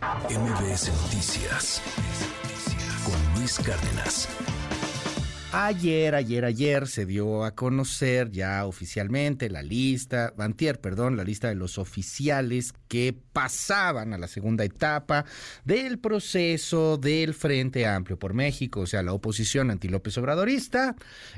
MBS Noticias con Luis Cárdenas. Ayer, ayer, ayer se dio a conocer ya oficialmente la lista, Bantier, perdón, la lista de los oficiales que pasaban a la segunda etapa del proceso del Frente Amplio por México, o sea, la oposición anti-López Obradorista,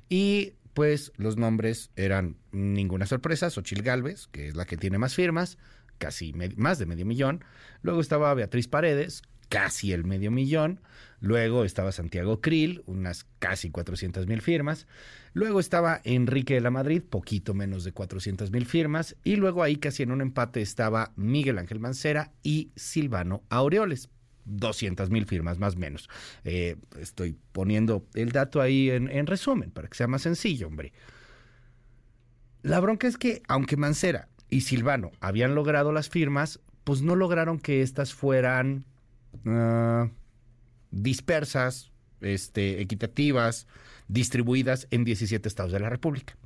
y pues los nombres eran ninguna sorpresa, Xochil Gálvez, que es la que tiene más firmas, casi más de medio millón, luego estaba Beatriz Paredes, casi el medio millón. Luego estaba Santiago Krill, unas casi 400 mil firmas. Luego estaba Enrique de la Madrid, poquito menos de 400 mil firmas. Y luego ahí casi en un empate estaba Miguel Ángel Mancera y Silvano Aureoles. 200 mil firmas, más o menos. Eh, estoy poniendo el dato ahí en, en resumen para que sea más sencillo, hombre. La bronca es que, aunque Mancera y Silvano habían logrado las firmas, pues no lograron que estas fueran Ah, dispersas, este, equitativas, distribuidas en 17 estados de la República.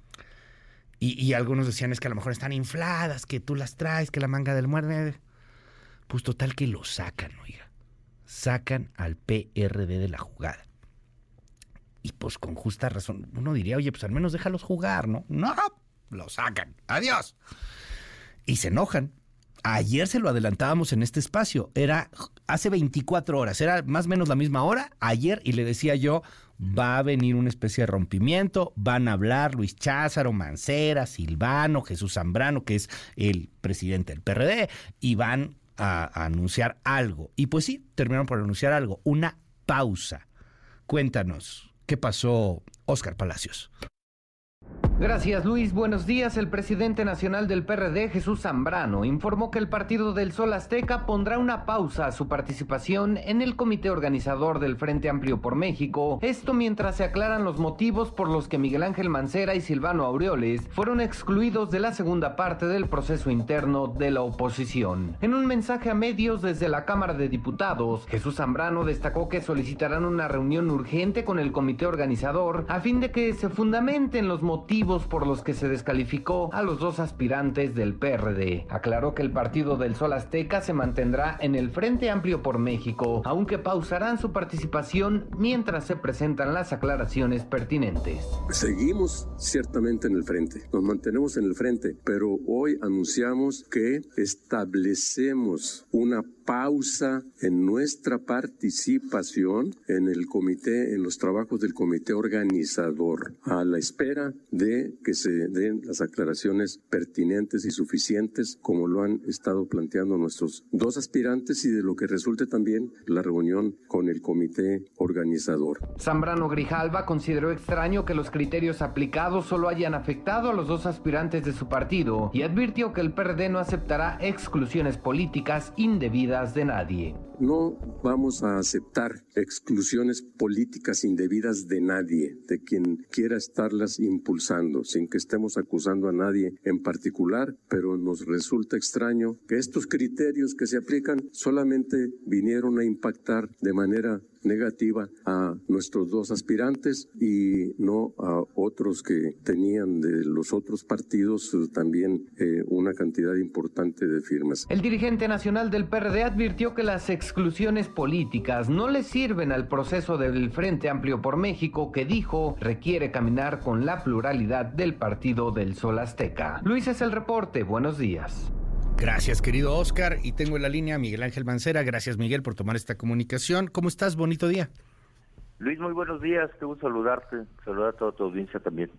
Y, algunos decían es que a lo mejor están infladas, que tú las traes, que la manga del muerde. Pues total que lo sacan, oiga. Sacan al PRD de la jugada. Y pues con justa razón, uno diría, oye, pues al menos déjalos jugar, ¿no? No, lo sacan. Adiós. Y se enojan Ayer se lo adelantábamos en este espacio. Era hace 24 horas, era más o menos la misma hora ayer y le decía yo, va a venir una especie de rompimiento, van a hablar Luis Cházaro, Mancera, Silvano, Jesús Zambrano, que es el presidente del PRD, y van a, a anunciar algo. Y pues sí, terminaron por anunciar algo, una pausa. Cuéntanos, ¿qué pasó, Oscar Palacios? Gracias Luis, buenos días. El presidente nacional del PRD, Jesús Zambrano, informó que el Partido del Sol Azteca pondrá una pausa a su participación en el comité organizador del Frente Amplio por México, esto mientras se aclaran los motivos por los que Miguel Ángel Mancera y Silvano Aureoles fueron excluidos de la segunda parte del proceso interno de la oposición. En un mensaje a medios desde la Cámara de Diputados, Jesús Zambrano destacó que solicitarán una reunión urgente con el comité organizador a fin de que se fundamenten los motivos por los que se descalificó a los dos aspirantes del PRD. Aclaró que el Partido del Sol Azteca se mantendrá en el Frente Amplio por México, aunque pausarán su participación mientras se presentan las aclaraciones pertinentes. Seguimos ciertamente en el frente, nos mantenemos en el frente, pero hoy anunciamos que establecemos una pausa en nuestra participación en el comité, en los trabajos del comité organizador, a la espera de que se den las aclaraciones pertinentes y suficientes, como lo han estado planteando nuestros dos aspirantes y de lo que resulte también la reunión con el comité organizador. Zambrano Grijalva consideró extraño que los criterios aplicados solo hayan afectado a los dos aspirantes de su partido y advirtió que el PRD no aceptará exclusiones políticas indebidas de nadie. No vamos a aceptar exclusiones políticas indebidas de nadie, de quien quiera estarlas impulsando, sin que estemos acusando a nadie en particular, pero nos resulta extraño que estos criterios que se aplican solamente vinieron a impactar de manera negativa a nuestros dos aspirantes y no a otros que tenían de los otros partidos eh, también eh, una cantidad importante de firmas. El dirigente nacional del PRD advirtió que las exclusiones políticas no le sirven al proceso del Frente Amplio por México que dijo requiere caminar con la pluralidad del Partido del Sol Azteca. Luis es el reporte, buenos días. Gracias, querido Oscar. Y tengo en la línea a Miguel Ángel Mancera. Gracias, Miguel, por tomar esta comunicación. ¿Cómo estás? Bonito día. Luis, muy buenos días. Qué gusto saludarte. Saludar a toda tu audiencia también.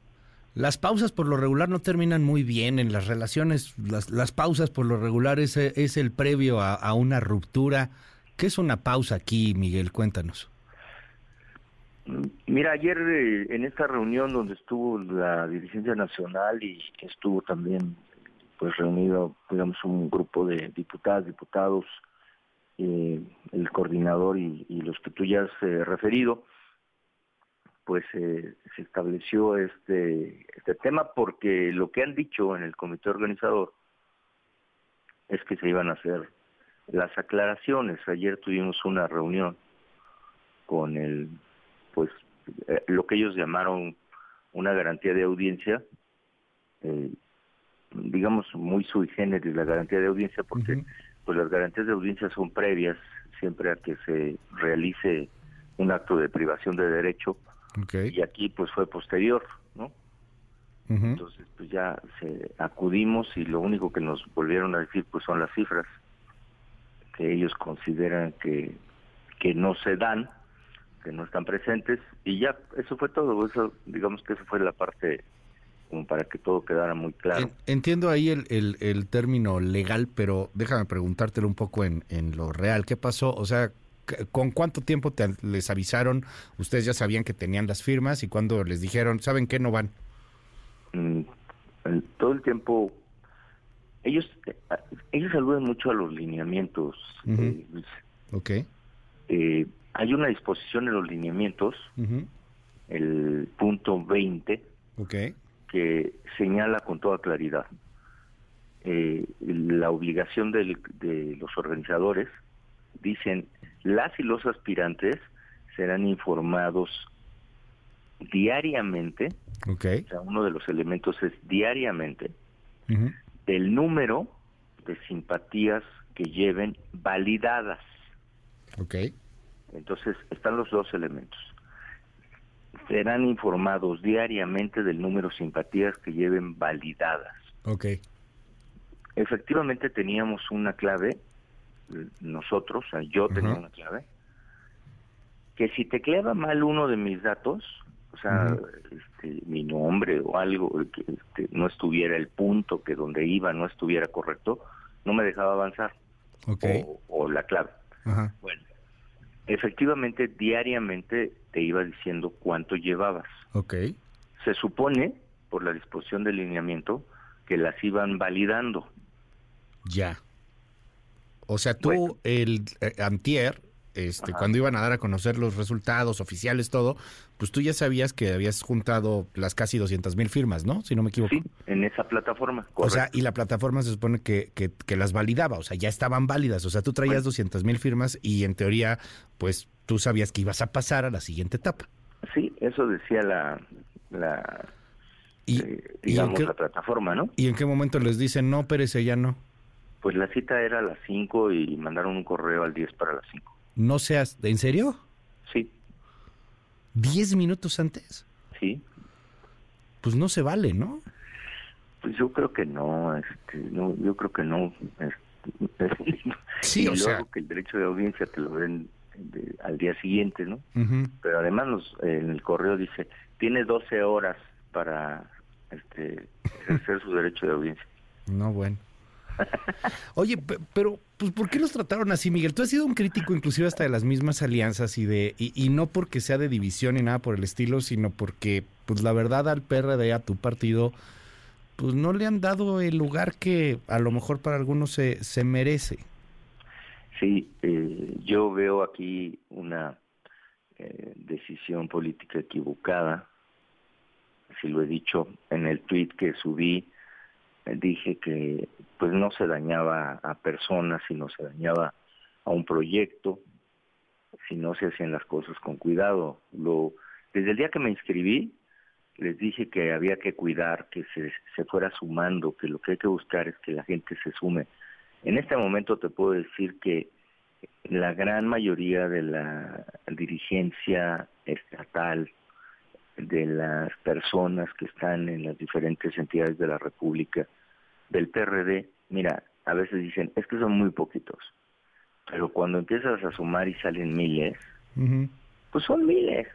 Las pausas por lo regular no terminan muy bien en las relaciones. Las, pausas por lo regular es, es el previo a, una ruptura. ¿Qué es una pausa aquí, Miguel? Cuéntanos. Mira, ayer eh, en esta reunión donde estuvo la dirigencia nacional y estuvo también pues reunido, digamos, un grupo de diputadas, diputados, eh, el coordinador y, los que tú ya has eh, referido, pues eh, se estableció este, este tema porque lo que han dicho en el comité organizador es que se iban a hacer las aclaraciones. Ayer tuvimos una reunión con el, pues, lo que ellos llamaron una garantía de audiencia, digamos, muy sui generis la garantía de audiencia, porque pues las garantías de audiencia son previas siempre a que se realice un acto de privación de derecho y aquí pues fue posterior, ¿no? Entonces pues ya se acudimos y lo único que nos volvieron a decir pues son las cifras que ellos consideran que, que no se dan, que no están presentes y ya eso fue todo, eso digamos que eso fue la parte como para que todo quedara muy claro. Entiendo ahí el, el, término legal, pero déjame preguntártelo un poco en, en lo real. ¿Qué pasó? O sea, ¿con cuánto tiempo te, les avisaron? Ustedes ya sabían que tenían las firmas y cuando les dijeron, ¿saben qué? No van. Mm, todo el tiempo ellos ellos saluden mucho a los lineamientos eh, ok eh, hay una disposición en los lineamientos el punto 20 okay que señala con toda claridad eh, la obligación de los organizadores, dicen, las y los aspirantes serán informados diariamente, okay. o sea, uno de los elementos es diariamente, del número de simpatías que lleven validadas. Okay. Entonces, están los dos elementos serán informados diariamente del número de simpatías que lleven validadas. Ok. Efectivamente teníamos una clave, nosotros, o sea, yo tenía una clave, que si tecleaba mal uno de mis datos, o sea, este, mi nombre o algo, que este, no estuviera el punto, que donde iba no estuviera correcto, no me dejaba avanzar. Okay. O, o, la clave. Ajá. Bueno, efectivamente diariamente te iba diciendo cuánto llevabas. Ok. Se supone, por la disposición del lineamiento, que las iban validando. Ya. O sea, tú, el eh, antier, este, cuando iban a dar a conocer los resultados oficiales, todo, pues tú ya sabías que habías juntado las casi 200 mil firmas, ¿no? Si no me equivoco. Sí, en esa plataforma. O sea, y la plataforma se supone que, que, las validaba, o sea, ya estaban válidas. O sea, tú traías 200 mil firmas y en teoría, pues tú sabías que ibas a pasar a la siguiente etapa. Sí, eso decía la, la y, eh, digamos, la plataforma, ¿no? ¿Y en qué momento les dicen, no, Pérez, ya no? Pues la cita era a las 5 y mandaron un correo al 10 para las 5. No seas, ¿en serio? Sí. ¿Diez minutos antes? Sí. Pues no se vale, ¿no? Pues yo creo que no, este, no yo creo que no. sí, o sea. que el derecho de audiencia te lo den al día siguiente, ¿no? Pero además nos, en el correo dice, tiene 12 horas para este, ejercer su derecho de audiencia. No, bueno. Oye, pero pues ¿por qué los trataron así, Miguel? Tú has sido un crítico inclusive hasta de las mismas alianzas y de y, no porque sea de división ni nada por el estilo, sino porque pues la verdad al PRD a tu partido pues no le han dado el lugar que a lo mejor para algunos se, se merece. Sí, eh, yo veo aquí una eh, decisión política equivocada. Si lo he dicho en el tweet que subí, dije que pues no se dañaba a personas, sino se dañaba a un proyecto, si no se hacían las cosas con cuidado. Lo, desde el día que me inscribí, les dije que había que cuidar, que se, se fuera sumando, que lo que hay que buscar es que la gente se sume. En este momento te puedo decir que la gran mayoría de la dirigencia estatal, de las personas que están en las diferentes entidades de la República, del PRD, mira, a veces dicen, es que son muy poquitos, pero cuando empiezas a sumar y salen miles, pues son miles.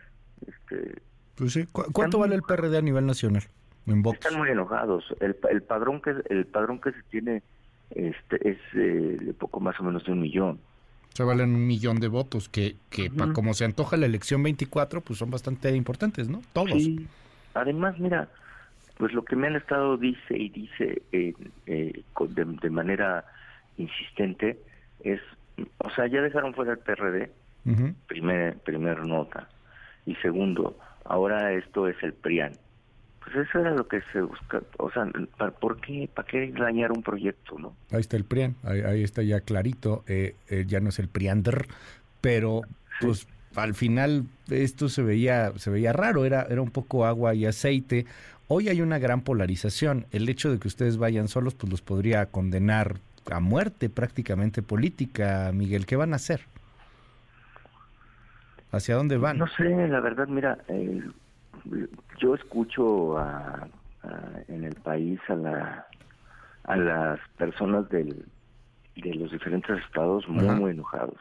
Este, pues sí. ¿Cuánto vale el PRD a nivel nacional? En Están muy enojados. El, el padrón que el padrón que se tiene este es eh, de poco más o menos de un millón. O sea, valen un millón de votos, que, que como se antoja la elección 24, pues son bastante importantes, ¿no? Todos. Sí. Además, mira, pues lo que me han estado dice y dice eh, eh, de, manera insistente es, o sea, ya dejaron fuera el PRD, primer, primer nota, y segundo, ahora esto es el PRIAN. Pues eso era lo que se busca, o sea, ¿por qué, para qué dañar un proyecto, no? Ahí está el PRIAN, ahí, está ya clarito, eh, ya no es el PRIANDR, pero pues al final esto se veía se veía raro, era era un poco agua y aceite. Hoy hay una gran polarización. El hecho de que ustedes vayan solos, pues los podría condenar a muerte prácticamente política, Miguel. ¿Qué van a hacer? ¿Hacia dónde van? No sé, la verdad, mira, eh, yo escucho en el país a, la, a las personas del, de los diferentes estados muy, muy enojados,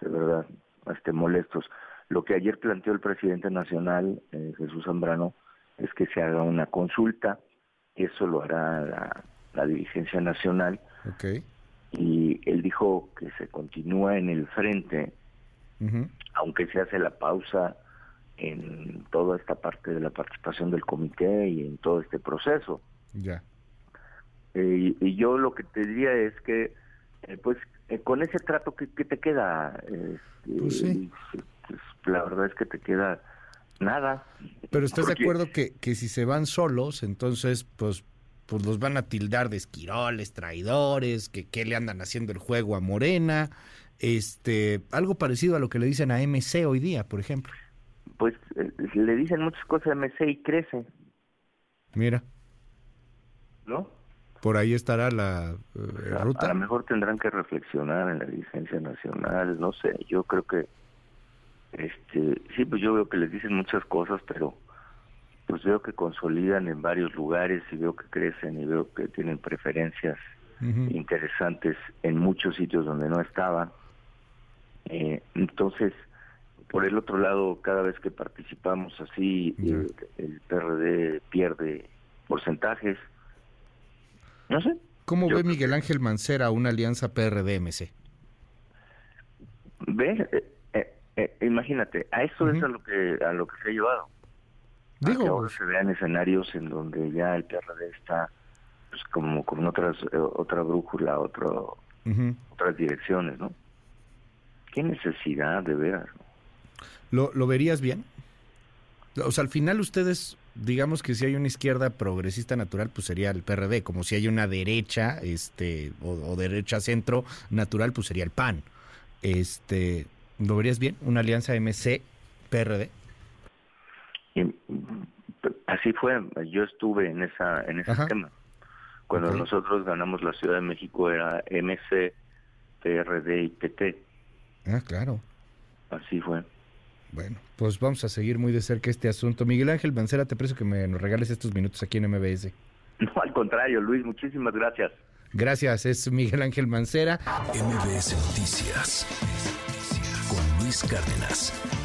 de verdad, este, molestos. Lo que ayer planteó el presidente nacional, eh, Jesús Zambrano, es que se haga una consulta, eso lo hará la, dirigencia nacional. Y él dijo que se continúa en el frente, aunque se hace la pausa en toda esta parte de la participación del comité y en todo este proceso. Ya. Eh, y, yo lo que te diría es que, eh, pues, eh, con ese trato que, te queda, este, pues pues, la verdad es que te queda nada. Pero estás de acuerdo que, que si se van solos, entonces, pues, pues los van a tildar de esquiroles, traidores, que, que le andan haciendo el juego a Morena, este, algo parecido a lo que le dicen a MC hoy día, por ejemplo. Pues le dicen muchas cosas a MC y crece. Mira. ¿No? por ahí estará la eh, ruta. A lo mejor tendrán que reflexionar en la licencia nacional, no sé, yo creo que, este, sí, pues yo veo que les dicen muchas cosas, pero pues veo que consolidan en varios lugares y veo que crecen y veo que tienen preferencias interesantes en muchos sitios donde no estaban. Eh, entonces, por el otro lado, cada vez que participamos así, el PRD pierde porcentajes no sé. ¿Cómo ve Miguel Ángel Mancera una alianza PRD-MC? Ve, eh, eh, eh, imagínate, a eso es a lo que a lo que se ha llevado. Digo, ahora se vean escenarios en donde ya el PRD está pues, como con otras otra brújula, otro, otras direcciones, ¿no? ¿Qué necesidad de veras? ¿Lo, ¿Lo verías bien? O sea, al final ustedes digamos que si hay una izquierda progresista natural, pues sería el PRD, como si hay una derecha, este, o, derecha centro natural, pues sería el PAN. Este, ¿lo verías bien? ¿Una alianza MC-PRD? Así fue, yo estuve en esa en ese tema. Cuando nosotros ganamos la Ciudad de México era MC, PRD y PT. Ah, claro. Así fue. Bueno, pues vamos a seguir muy de cerca este asunto. Miguel Ángel Mancera, te preso que me nos regales estos minutos aquí en MBS. No, al contrario, Luis, muchísimas gracias. Gracias, es Miguel Ángel Mancera. MBS Noticias con Luis Cárdenas.